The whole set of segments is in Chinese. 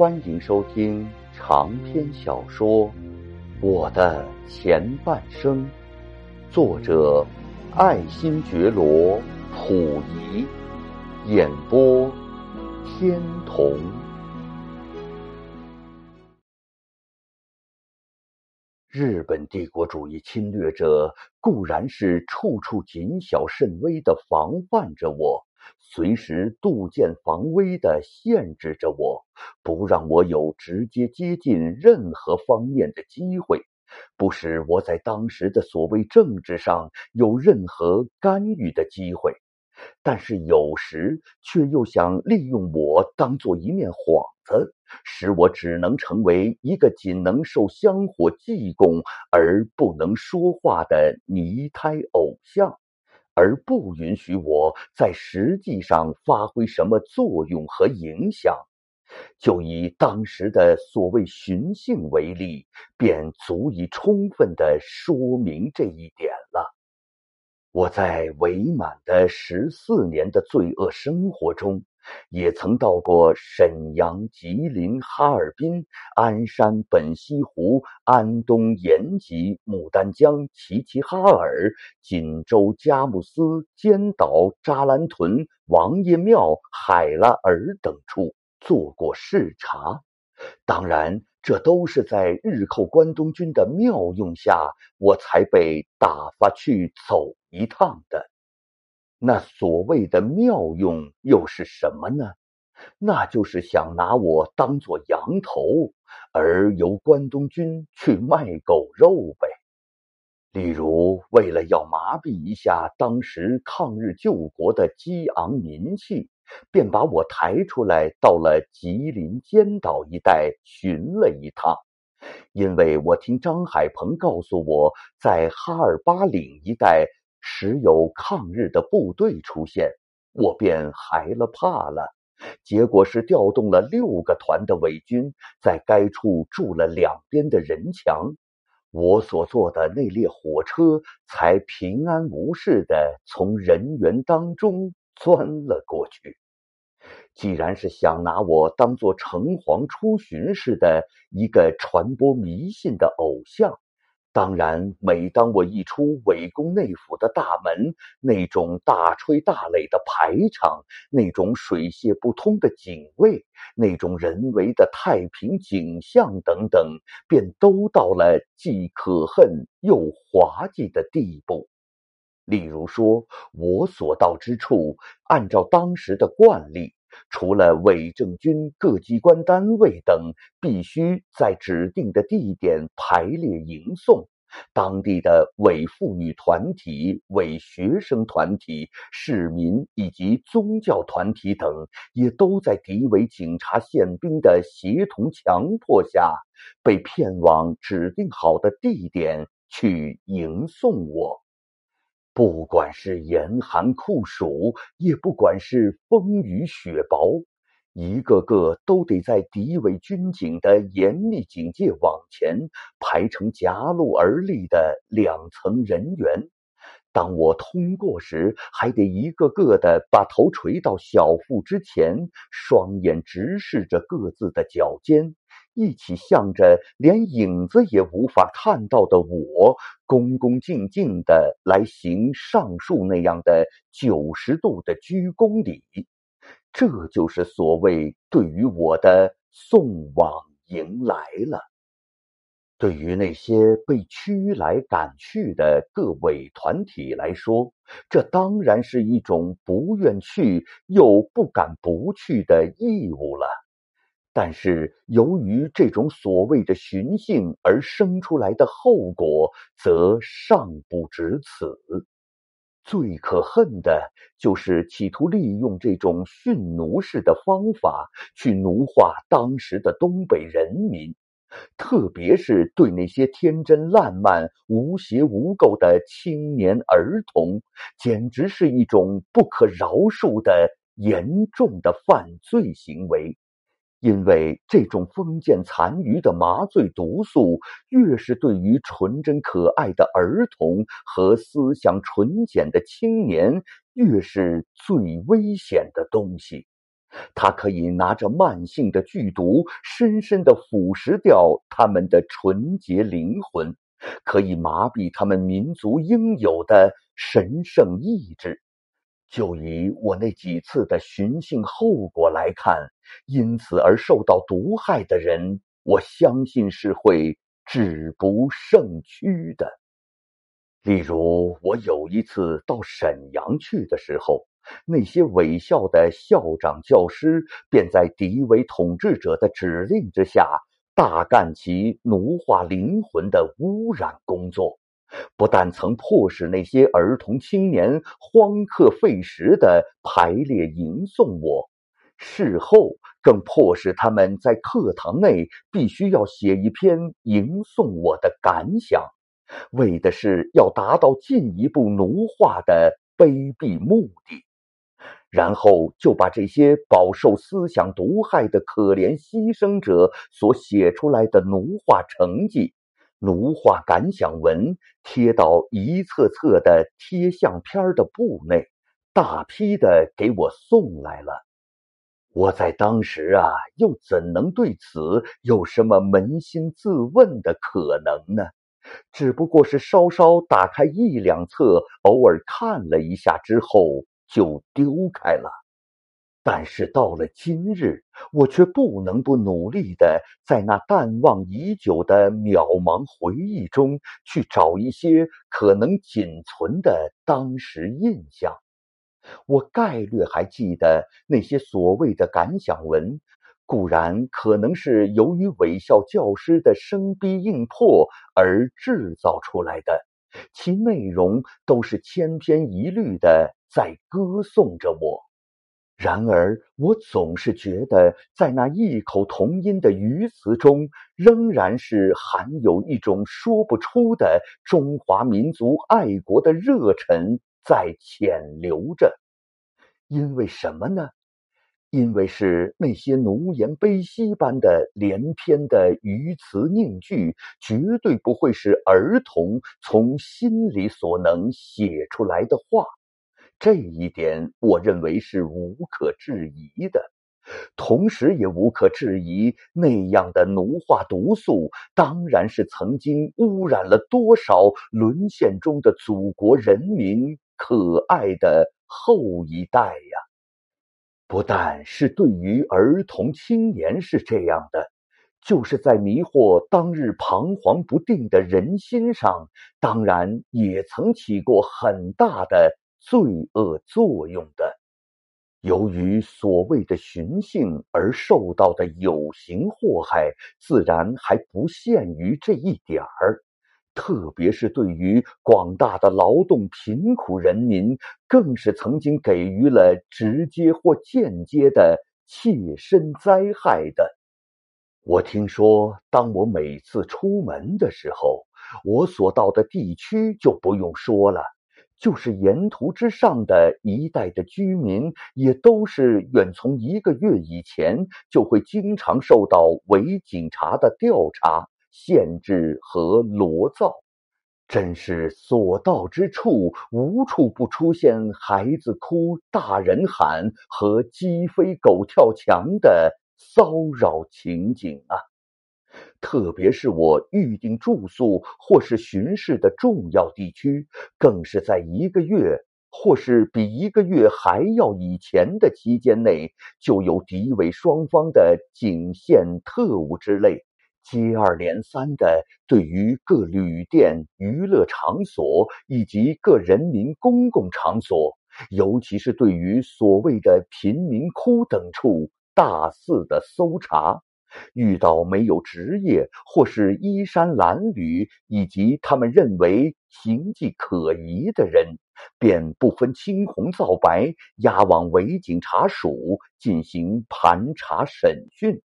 欢迎收听长篇小说《我的前半生》，作者爱新觉罗·溥仪，演播天童。日本帝国主义侵略者固然是处处谨小慎微的防范着我。随时杜渐防微的限制着我，不让我有直接接近任何方面的机会，不使我在当时的所谓政治上有任何干预的机会。但是有时却又想利用我当做一面幌子，使我只能成为一个仅能受香火祭供而不能说话的泥胎偶像。而不允许我在实际上发挥什么作用和影响，就以当时的所谓寻衅为例，便足以充分的说明这一点了。我在伪满的十四年的罪恶生活中。也曾到过沈阳、吉林、哈尔滨、鞍山、本溪湖、安东、延吉、牡丹江、齐齐哈尔、锦州、佳木斯、尖岛、扎兰屯、王爷庙、海拉尔等处做过视察。当然，这都是在日寇关东军的妙用下，我才被打发去走一趟的。那所谓的妙用又是什么呢？那就是想拿我当做羊头，而由关东军去卖狗肉呗。例如，为了要麻痹一下当时抗日救国的激昂民气，便把我抬出来到了吉林尖岛一带巡了一趟。因为我听张海鹏告诉我在哈尔巴岭一带。时有抗日的部队出现，我便害了怕了。结果是调动了六个团的伪军，在该处筑了两边的人墙，我所坐的那列火车才平安无事的从人员当中钻了过去。既然是想拿我当做城隍出巡似的一个传播迷信的偶像。当然，每当我一出伪宫内府的大门，那种大吹大擂的排场，那种水泄不通的警卫，那种人为的太平景象等等，便都到了既可恨又滑稽的地步。例如说，我所到之处，按照当时的惯例。除了伪政军各机关单位等必须在指定的地点排列迎送，当地的伪妇女团体、伪学生团体、市民以及宗教团体等，也都在敌伪警察、宪兵的协同强迫下，被骗往指定好的地点去迎送我。不管是严寒酷暑，也不管是风雨雪雹，一个个都得在敌伪军警的严密警戒网前排成夹路而立的两层人员。当我通过时，还得一个个的把头垂到小腹之前，双眼直视着各自的脚尖。一起向着连影子也无法看到的我，恭恭敬敬的来行上述那样的九十度的鞠躬礼，这就是所谓对于我的送往迎来了。对于那些被驱来赶去的各伪团体来说，这当然是一种不愿去又不敢不去的义务了。但是，由于这种所谓的寻衅而生出来的后果，则尚不止此。最可恨的就是企图利用这种驯奴式的方法去奴化当时的东北人民，特别是对那些天真烂漫、无邪无垢的青年儿童，简直是一种不可饶恕的严重的犯罪行为。因为这种封建残余的麻醉毒素，越是对于纯真可爱的儿童和思想纯简的青年，越是最危险的东西。它可以拿着慢性的剧毒，深深的腐蚀掉他们的纯洁灵魂，可以麻痹他们民族应有的神圣意志。就以我那几次的寻衅后果来看，因此而受到毒害的人，我相信是会止不胜屈的。例如，我有一次到沈阳去的时候，那些伪校的校长、教师便在敌伪统治者的指令之下，大干其奴化灵魂的污染工作。不但曾迫使那些儿童青年荒课费时的排列吟诵我，事后更迫使他们在课堂内必须要写一篇吟诵我的感想，为的是要达到进一步奴化的卑鄙目的。然后就把这些饱受思想毒害的可怜牺牲者所写出来的奴化成绩。奴化感想文贴到一册册的贴相片的布内，大批的给我送来了。我在当时啊，又怎能对此有什么扪心自问的可能呢？只不过是稍稍打开一两册，偶尔看了一下之后就丢开了。但是到了今日，我却不能不努力的在那淡忘已久的渺茫回忆中去找一些可能仅存的当时印象。我概略还记得那些所谓的感想文，固然可能是由于伪校教师的生逼硬迫而制造出来的，其内容都是千篇一律的在歌颂着我。然而，我总是觉得，在那异口同音的语词中，仍然是含有一种说不出的中华民族爱国的热忱在潜流着。因为什么呢？因为是那些奴颜卑膝般的连篇的语词宁句，绝对不会是儿童从心里所能写出来的话。这一点，我认为是无可置疑的，同时也无可置疑，那样的奴化毒素，当然是曾经污染了多少沦陷中的祖国人民可爱的后一代呀！不但是对于儿童青年是这样的，就是在迷惑当日彷徨不定的人心上，当然也曾起过很大的。罪恶作用的，由于所谓的寻衅而受到的有形祸害，自然还不限于这一点儿。特别是对于广大的劳动贫苦人民，更是曾经给予了直接或间接的切身灾害的。我听说，当我每次出门的时候，我所到的地区就不用说了。就是沿途之上的一带的居民，也都是远从一个月以前就会经常受到伪警察的调查、限制和罗造，真是所到之处无处不出现孩子哭、大人喊和鸡飞狗跳墙的骚扰情景啊！特别是我预定住宿或是巡视的重要地区，更是在一个月或是比一个月还要以前的期间内，就有敌伪双方的警线特务之类，接二连三的对于各旅店、娱乐场所以及各人民公共场所，尤其是对于所谓的贫民窟等处，大肆的搜查。遇到没有职业或是衣衫褴褛以及他们认为形迹可疑的人，便不分青红皂白押往伪警察署进行盘查审讯。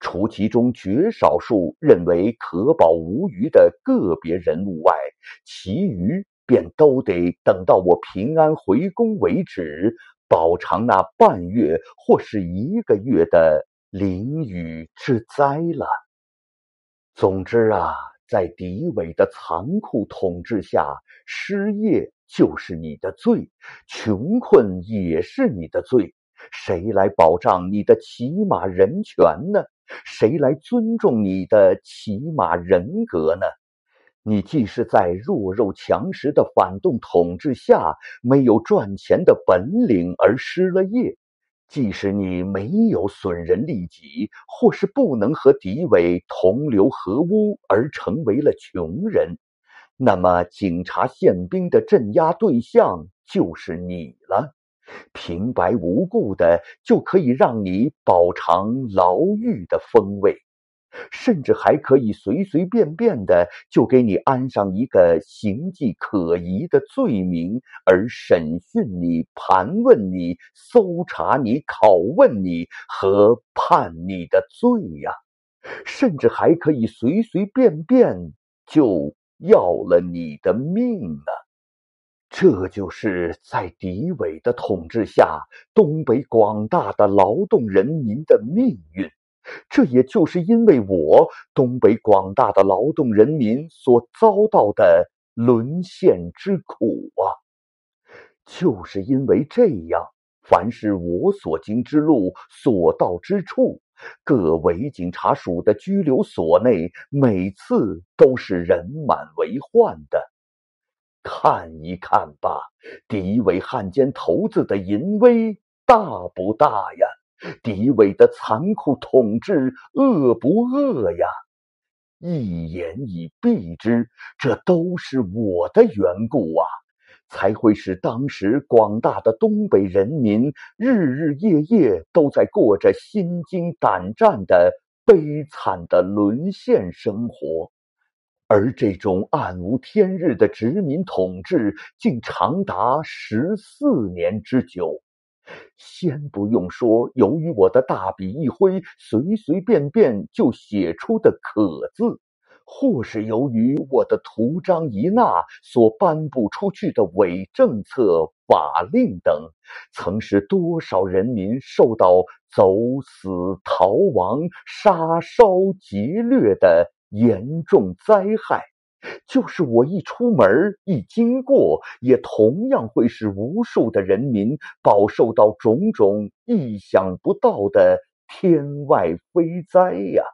除其中绝少数认为可保无虞的个别人物外，其余便都得等到我平安回宫为止，饱尝那半月或是一个月的。淋雨之灾了。总之啊，在敌伪的残酷统治下，失业就是你的罪，穷困也是你的罪，谁来保障你的起码人权呢？谁来尊重你的起码人格呢？你既是在弱肉强食的反动统治下没有赚钱的本领而失了业，即使你没有损人利己，或是不能和敌伪同流合污而成为了穷人，那么警察宪兵的镇压对象就是你了。平白无故的就可以让你饱尝牢狱的风味。甚至还可以随随便便的就给你安上一个形迹可疑的罪名，而审讯你、盘问你、搜查你、拷问你和判你的罪呀！甚至还可以随随便便就要了你的命呢！这就是在敌伪的统治下，东北广大的劳动人民的命运。这也就是因为我东北广大的劳动人民所遭到的沦陷之苦啊！就是因为这样，凡是我所经之路、所到之处，各伪警察署的拘留所内，每次都是人满为患的。看一看吧，敌伪汉奸头子的淫威大不大呀？敌伪的残酷统治恶不恶呀？一言以蔽之，这都是我的缘故啊，才会使当时广大的东北人民日日夜夜都在过着心惊胆战的悲惨的沦陷生活，而这种暗无天日的殖民统治竟长达十四年之久。先不用说，由于我的大笔一挥，随随便便就写出的“可”字，或是由于我的图章一捺所颁布出去的伪政策、法令等，曾使多少人民受到走死、逃亡、杀烧、劫掠的严重灾害。就是我一出门一经过，也同样会使无数的人民饱受到种种意想不到的天外飞灾呀！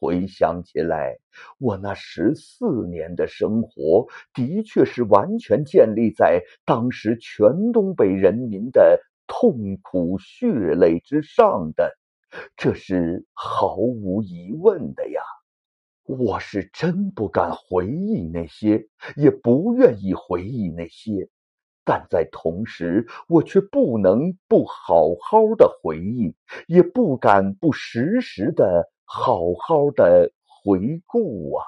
回想起来，我那十四年的生活，的确是完全建立在当时全东北人民的痛苦血泪之上的，这是毫无疑问的呀。我是真不敢回忆那些，也不愿意回忆那些，但在同时，我却不能不好好的回忆，也不敢不时时的好好的回顾啊，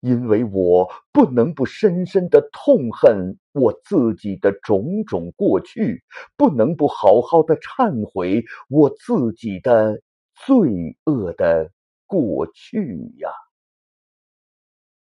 因为我不能不深深的痛恨我自己的种种过去，不能不好好的忏悔我自己的罪恶的过去呀。